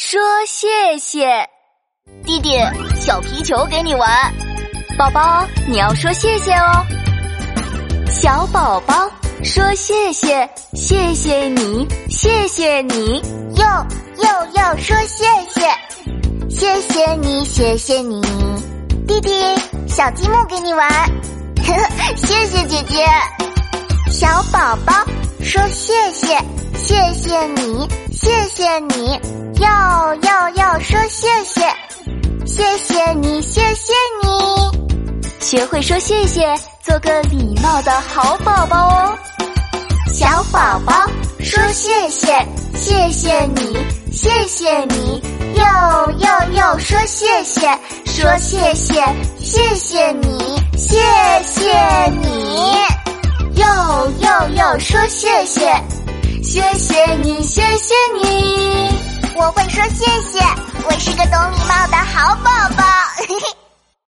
说谢谢。弟弟，小皮球给你玩。宝宝，你要说谢谢哦。小宝宝说谢谢，谢谢你，谢谢你。又又要说谢谢，谢谢你，谢谢你。弟弟，小积木给你玩。呵，谢谢姐姐。小宝宝说谢谢，谢谢你，谢谢你。要要要说谢谢，谢谢你，谢谢你。学会说谢谢，做个礼貌的好宝宝哦。小宝宝说谢谢，谢谢你，谢谢你。又又又说谢谢，说谢谢，谢谢你，谢谢你。又又又说谢谢，谢谢你，谢谢你。我会说谢谢，我是个懂礼貌的好宝。